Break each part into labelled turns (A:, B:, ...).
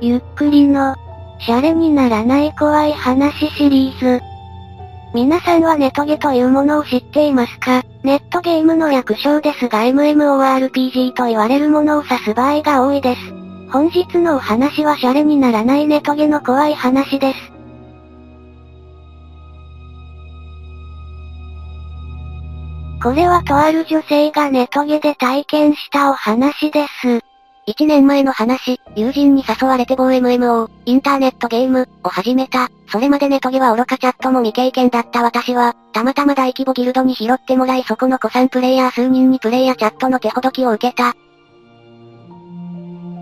A: ゆっくりの、シャレにならない怖い話シリーズ。皆さんはネトゲというものを知っていますか？ネットゲームの略称ですが MMORPG と言われるものを指す場合が多いです。本日のお話はシャレにならないネトゲの怖い話です。これはとある女性がネトゲで体験したお話です。
B: 1年前の話、友人に誘われて某 MMO、インターネットゲーム、を始めた。それまでネトゲは愚かチャットも未経験だった私は、たまたま大規模ギルドに拾ってもらいそこの子さんプレイヤー数人にプレイヤーチャットの手ほどきを受けた。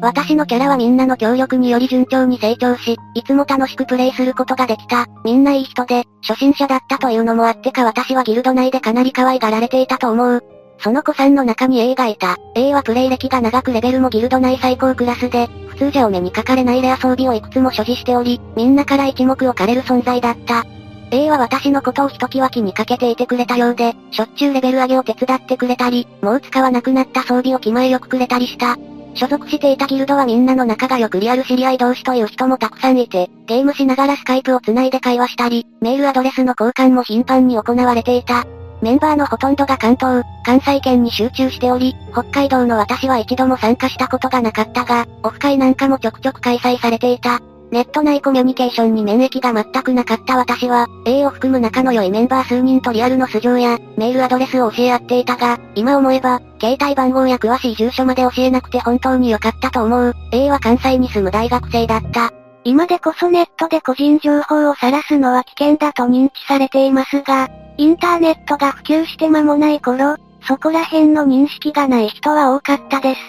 B: 私のキャラはみんなの協力により順調に成長し、いつも楽しくプレイすることができた。みんないい人で、初心者だったというのもあってか私はギルド内でかなり可愛がられていたと思う。その子さんの中に A がいた。A はプレイ歴が長くレベルもギルド内最高クラスで、普通じゃお目にかかれないレア装備をいくつも所持しており、みんなから一目置かれる存在だった。A は私のことをひときわ気にかけていてくれたようで、しょっちゅうレベル上げを手伝ってくれたり、もう使わなくなった装備を気前よくくれたりした。所属していたギルドはみんなの仲が良くリアル知り合い同士という人もたくさんいて、ゲームしながらスカイプを繋いで会話したり、メールアドレスの交換も頻繁に行われていた。メンバーのほとんどが関東、関西圏に集中しており、北海道の私は一度も参加したことがなかったが、オフ会なんかもちょくちょく開催されていた。ネット内コミュニケーションに免疫が全くなかった私は、A を含む仲の良いメンバー数人とリアルの素性や、メールアドレスを教え合っていたが、今思えば、携帯番号や詳しい住所まで教えなくて本当に良かったと思う。A は関西に住む大学生だった。
A: 今でこそネットで個人情報を晒すのは危険だと認知されていますが、インターネットが普及して間もない頃、そこら辺の認識がない人は多かったです。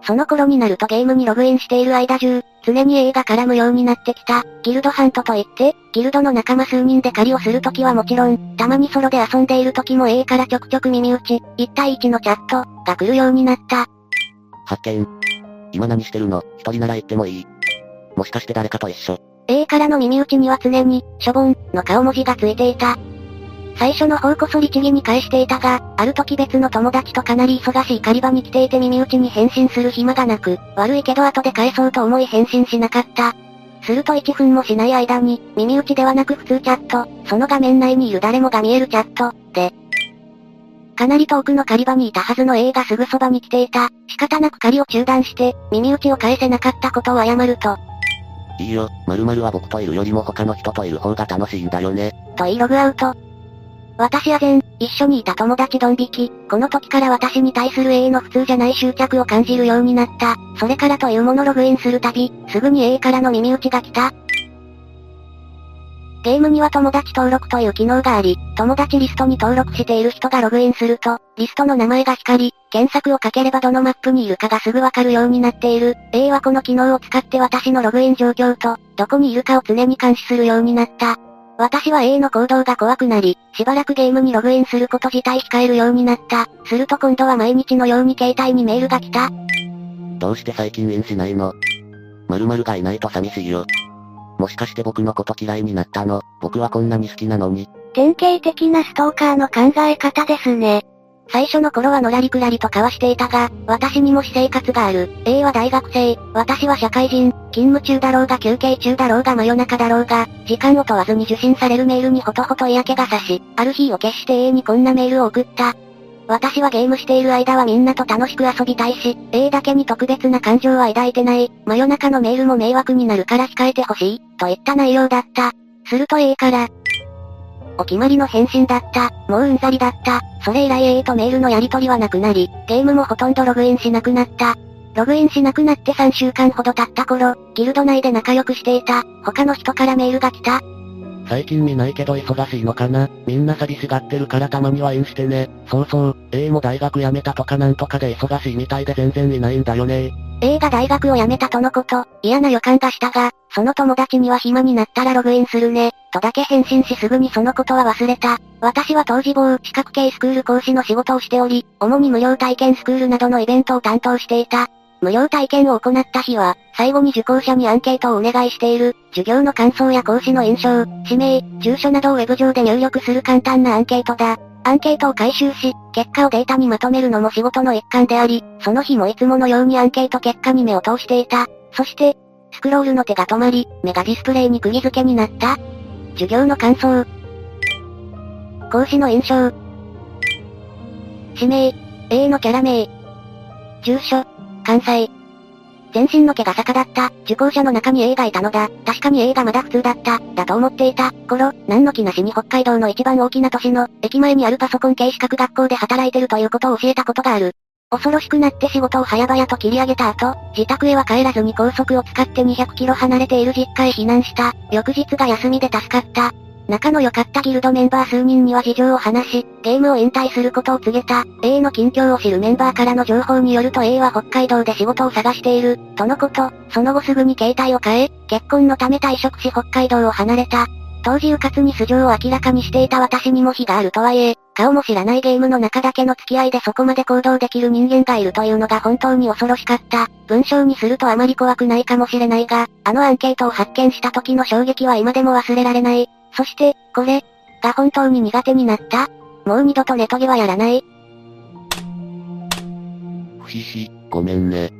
B: その頃になるとゲームにログインしている間中、常に A が絡むようになってきた。ギルドハントといって、ギルドの仲間数人で狩りをするときはもちろん、たまにソロで遊んでいるときも A からちょくちょく耳打ち、1対1のチャット、が来るようになった。
C: 発見。今何してるの？一人なら言ってもいい。もしかして誰かと一緒。
B: A からの耳打ちには常に、しょぼん、の顔文字がついていた。最初の方こそ律儀に返していたが、ある時別の友達とかなり忙しい狩り場に来ていて耳打ちに返信する暇がなく、悪いけど後で返そうと思い返信しなかった。すると1分もしない間に、耳打ちではなく普通チャット、その画面内にいる誰もが見えるチャット、で、かなり遠くの狩り場にいたはずの A がすぐそばに来ていた。仕方なく狩りを中断して、耳打ちを返せなかったことを謝ると。
C: いいよ、〇〇は僕といるよりも他の人といる方が楽しいんだよね。
B: と言いログアウト。私は全、一緒にいた友達ドン引き、この時から私に対する A の普通じゃない執着を感じるようになった。それからというものログインするたび、すぐに A からの耳打ちが来た。ゲームには友達登録という機能があり、友達リストに登録している人がログインすると、リストの名前が光り、検索をかければどのマップにいるかがすぐわかるようになっている。A はこの機能を使って私のログイン状況と、どこにいるかを常に監視するようになった。私は A の行動が怖くなり、しばらくゲームにログインすること自体控えるようになった。すると今度は毎日のように携帯にメールが来た。
C: どうして最近インしないの？〇〇がいないと寂しいよ。もしかして僕のこと嫌いになったの？僕はこんなに好きなのに。
A: 典型的なストーカーの考え方ですね。
B: 最初の頃はのらりくらりと交わしていたが、私にも私生活がある。A は大学生、私は社会人、勤務中だろうが休憩中だろうが真夜中だろうが、時間を問わずに受信されるメールにほとほと嫌気がさし、ある日を決して A にこんなメールを送った。私はゲームしている間はみんなと楽しく遊びたいし、A だけに特別な感情は抱いてない。真夜中のメールも迷惑になるから控えてほしい、といった内容だった。すると A から、お決まりの返信だった。もううんざりだった。それ以来 A とメールのやり取りはなくなり、ゲームもほとんどログインしなくなった。ログインしなくなって3週間ほど経った頃、ギルド内で仲良くしていた、他の人からメールが来た。
C: 最近見ないけど忙しいのかな？みんな寂しがってるからたまにはインしてね。そうそう、A も大学辞めたとかなんとかで忙しいみたいで全然いないんだよね
B: A が大学を辞めたとのこと、嫌な予感がしたが、その友達には暇になったらログインするね、とだけ返信しすぐにそのことは忘れた。私は当時某資格系スクール講師の仕事をしており、主に無料体験スクールなどのイベントを担当していた。無料体験を行った日は、最後に受講者にアンケートをお願いしている、授業の感想や講師の印象、氏名、住所などをウェブ上で入力する簡単なアンケートだ。アンケートを回収し、結果をデータにまとめるのも仕事の一環であり、その日もいつものようにアンケート結果に目を通していた。そして、スクロールの手が止まり、目がディスプレイに釘付けになった。授業の感想。講師の印象。指名。A のキャラ名。住所。関西。全身の毛が逆だった。受講者の中に A がいたのだ。確かに A がまだ普通だった。だと思っていた。頃、何の気なしに北海道の一番大きな都市の、駅前にあるパソコン系資格学校で働いてるということを教えたことがある。恐ろしくなって仕事を早々と切り上げた後、自宅へは帰らずに高速を使って200キロ離れている実家へ避難した。翌日が休みで助かった。仲の良かったギルドメンバー数人には事情を話し、ゲームを引退することを告げた。A の近況を知るメンバーからの情報によると A は北海道で仕事を探している、とのこと。その後すぐに携帯を変え、結婚のため退職し北海道を離れた。当時うかつに素性を明らかにしていた私にも非があるとはいえ、顔も知らないゲームの中だけの付き合いでそこまで行動できる人間がいるというのが本当に恐ろしかった。文章にするとあまり怖くないかもしれないが、あのアンケートを発見した時の衝撃は今でも忘れられない。そして、これ、が本当に苦手になった？もう二度とネトゲはやらない？
C: ふしし、ごめんね。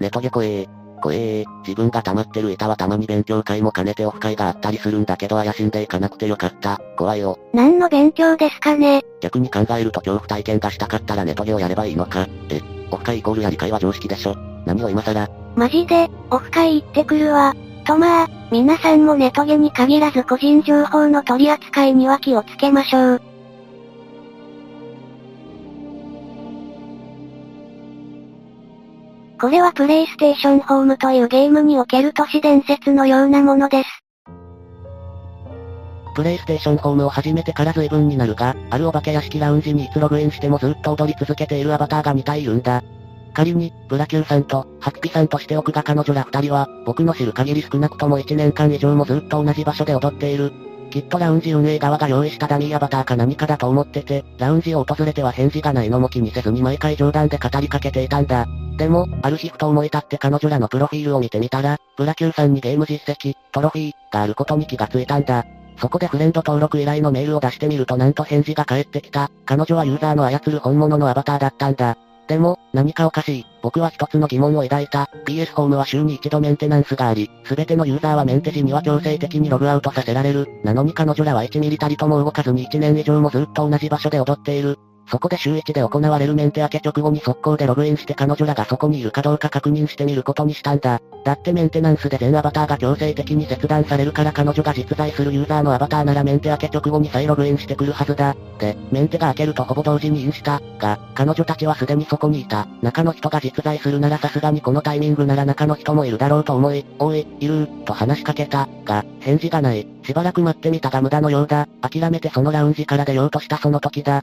C: ネトゲ怖え怖え自分が溜まってる板はたまに勉強会も兼ねてオフ会があったりするんだけど怪しんでいかなくてよかった。怖いよ。
A: 何の勉強ですかね？
C: 逆に考えると恐怖体験がしたかったらネトゲをやればいいのか。え、オフ会イコールやり会は常識でしょ。何を今更？
A: マジで、オフ会行ってくるわ。とまあ、皆さんもネトゲに限らず個人情報の取り扱いには気をつけましょう。これはプレイステーションホームというゲームにおける都市伝説のようなものです。
C: プレイステーションホームを始めてから随分になるが、あるお化け屋敷ラウンジにいつログインしてもずっと踊り続けているアバターが2体いるんだ。仮に、ブラキューさんと、ハクピさんとしておくが彼女ら二人は、僕の知る限り少なくとも1年間以上もずっと同じ場所で踊っている。きっとラウンジ運営側が用意したダミーアバターか何かだと思ってて、ラウンジを訪れては返事がないのも気にせずに毎回冗談で語りかけていたんだ。でも、ある日ふと思い立って彼女らのプロフィールを見てみたら、ブラキューさんにゲーム実績、トロフィー、があることに気がついたんだ。そこでフレンド登録依頼のメールを出してみるとなんと返事が返ってきた。彼女はユーザーの操る本物のアバターだったんだ。でも、何かおかしい。僕は一つの疑問を抱いた。PS ホームは週に一度メンテナンスがあり、すべてのユーザーはメンテ時には強制的にログアウトさせられる。なのに彼女らは1ミリたりとも動かずに1年以上もずっと同じ場所で踊っている。そこで週1で行われるメンテ明け直後に速攻でログインして彼女らがそこにいるかどうか確認してみることにしたんだ。だってメンテナンスで全アバターが強制的に切断されるから彼女が実在するユーザーのアバターならメンテ明け直後に再ログインしてくるはずだ。で、メンテが明けるとほぼ同時にインした。が、彼女たちはすでにそこにいた。中の人が実在するならさすがにこのタイミングなら中の人もいるだろうと思い、おい、いると話しかけた。が、返事がない。しばらく待ってみたが無駄のようだ。諦めてそのラウンジから出ようとしたその時だ。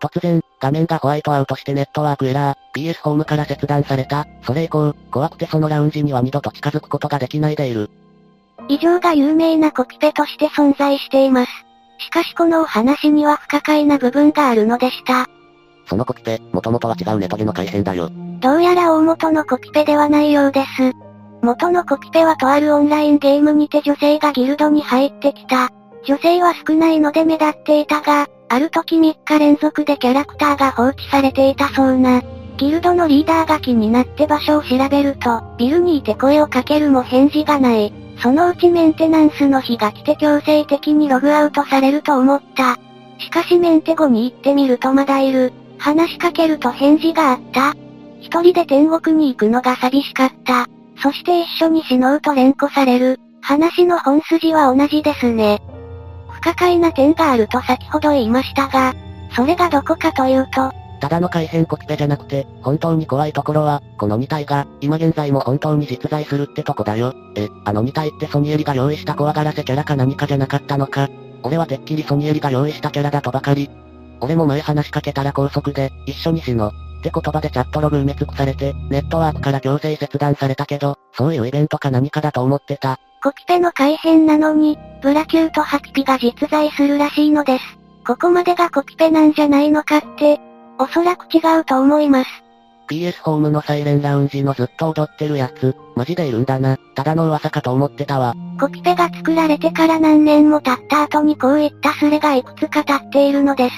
C: 突然、画面がホワイトアウトしてネットワークエラー、PS ホームから切断された。それ以降、怖くてそのラウンジには二度と近づくことができないでいる。
A: 以上が有名なコピペとして存在しています。しかしこのお話には不可解な部分があるのでした。
C: そのコピペ、もともとは違うネトゲの改変だよ。
A: どうやら大元のコピペではないようです。元のコピペはとあるオンラインゲームにて女性がギルドに入ってきた。女性は少ないので目立っていたが、ある時3日連続でキャラクターが放置されていたそうな。ギルドのリーダーが気になって場所を調べると、ビルにいて声をかけるも返事がない。そのうちメンテナンスの日が来て強制的にログアウトされると思った。しかしメンテ後に行ってみるとまだいる。話しかけると返事があった。一人で天国に行くのが寂しかった。そして一緒に死のうと連呼される。話の本筋は同じですね。不可解な点があると先ほど言いましたが、それがどこかというと、
C: ただの改変コピペじゃなくて、本当に怖いところは、この2体が、今現在も本当に実在するってとこだよ。え、あの2体ってソニエリが用意した怖がらせキャラか何かじゃなかったのか。俺はてっきりソニエリが用意したキャラだとばかり。俺も前話しかけたら高速で、一緒に死の。って言葉でチャットログ埋め尽くされて、ネットワークから強制切断されたけど、そういうイベントか何かだと思ってた。
B: コピペの改変なのに、ブラキューとハキピが実在するらしいのです。ここまでがコピペなんじゃないのかって、おそらく違うと思います。
C: PS ホームのサイレンラウンジのずっと踊ってるやつ、マジでいるんだな。ただの噂かと思ってたわ。
B: コピペが作られてから何年も経った後にこういったスレがいくつか立っているのです。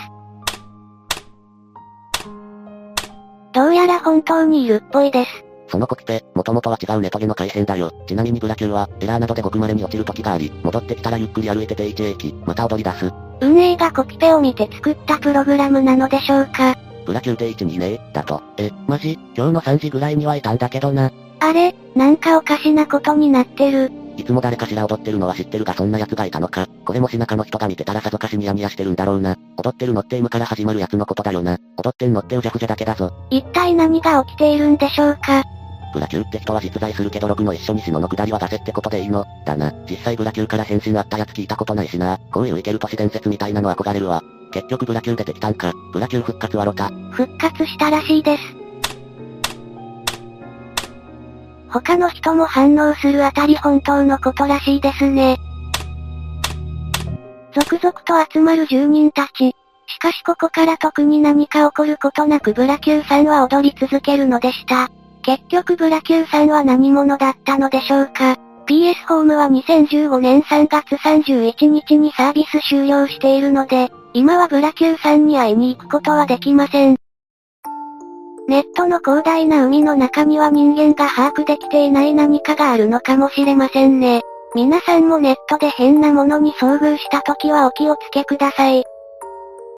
B: どうやら本当にいるっぽいです。
C: そのコピペ、もともとは違うネトゲの改変だよ。ちなみにブラキューは、エラーなどでごく稀に落ちる時があり、戻ってきたらゆっくり歩いてて一駅、また踊り出す。
B: 運営がコピペを見て作ったプログラムなのでしょうか？
C: プラ9定1 2ねだと。え、マジ？今日の3時ぐらいにはいたんだけどな。
B: あれ、なんかおかしなことになってる。
C: いつも誰かしら踊ってるのは知ってるがそんな奴がいたのか。これもし中の人が見てたらさぞかしニヤニヤしてるんだろうな。踊ってるのって M から始まるやつのことだよな。踊ってんのってうじゃふじゃだけだぞ。
B: 一体何が起きているんでしょうか？
C: ブラキューって人は実在するけど6の一緒に死のの下りは出せってことでいいの？だな。実際ブラキューから変身あったやつ聞いたことないしな。こういうイケる都市伝説みたいなの憧れるわ。結局ブラキュー出てきたんか。ブラキュー復活はロタ。
B: 復活したらしいです。他の人も反応するあたり本当のことらしいですね。続々と集まる住人たち。しかしここから特に何か起こることなくブラキューさんは踊り続けるのでした。結局ブラキューさんは何者だったのでしょうか ?PS ホームは2015年3月31日にサービス終了しているので、今はブラキューさんに会いに行くことはできません。ネットの広大な海の中には人間が把握できていない何かがあるのかもしれませんね。皆さんもネットで変なものに遭遇した時はお気をつけください。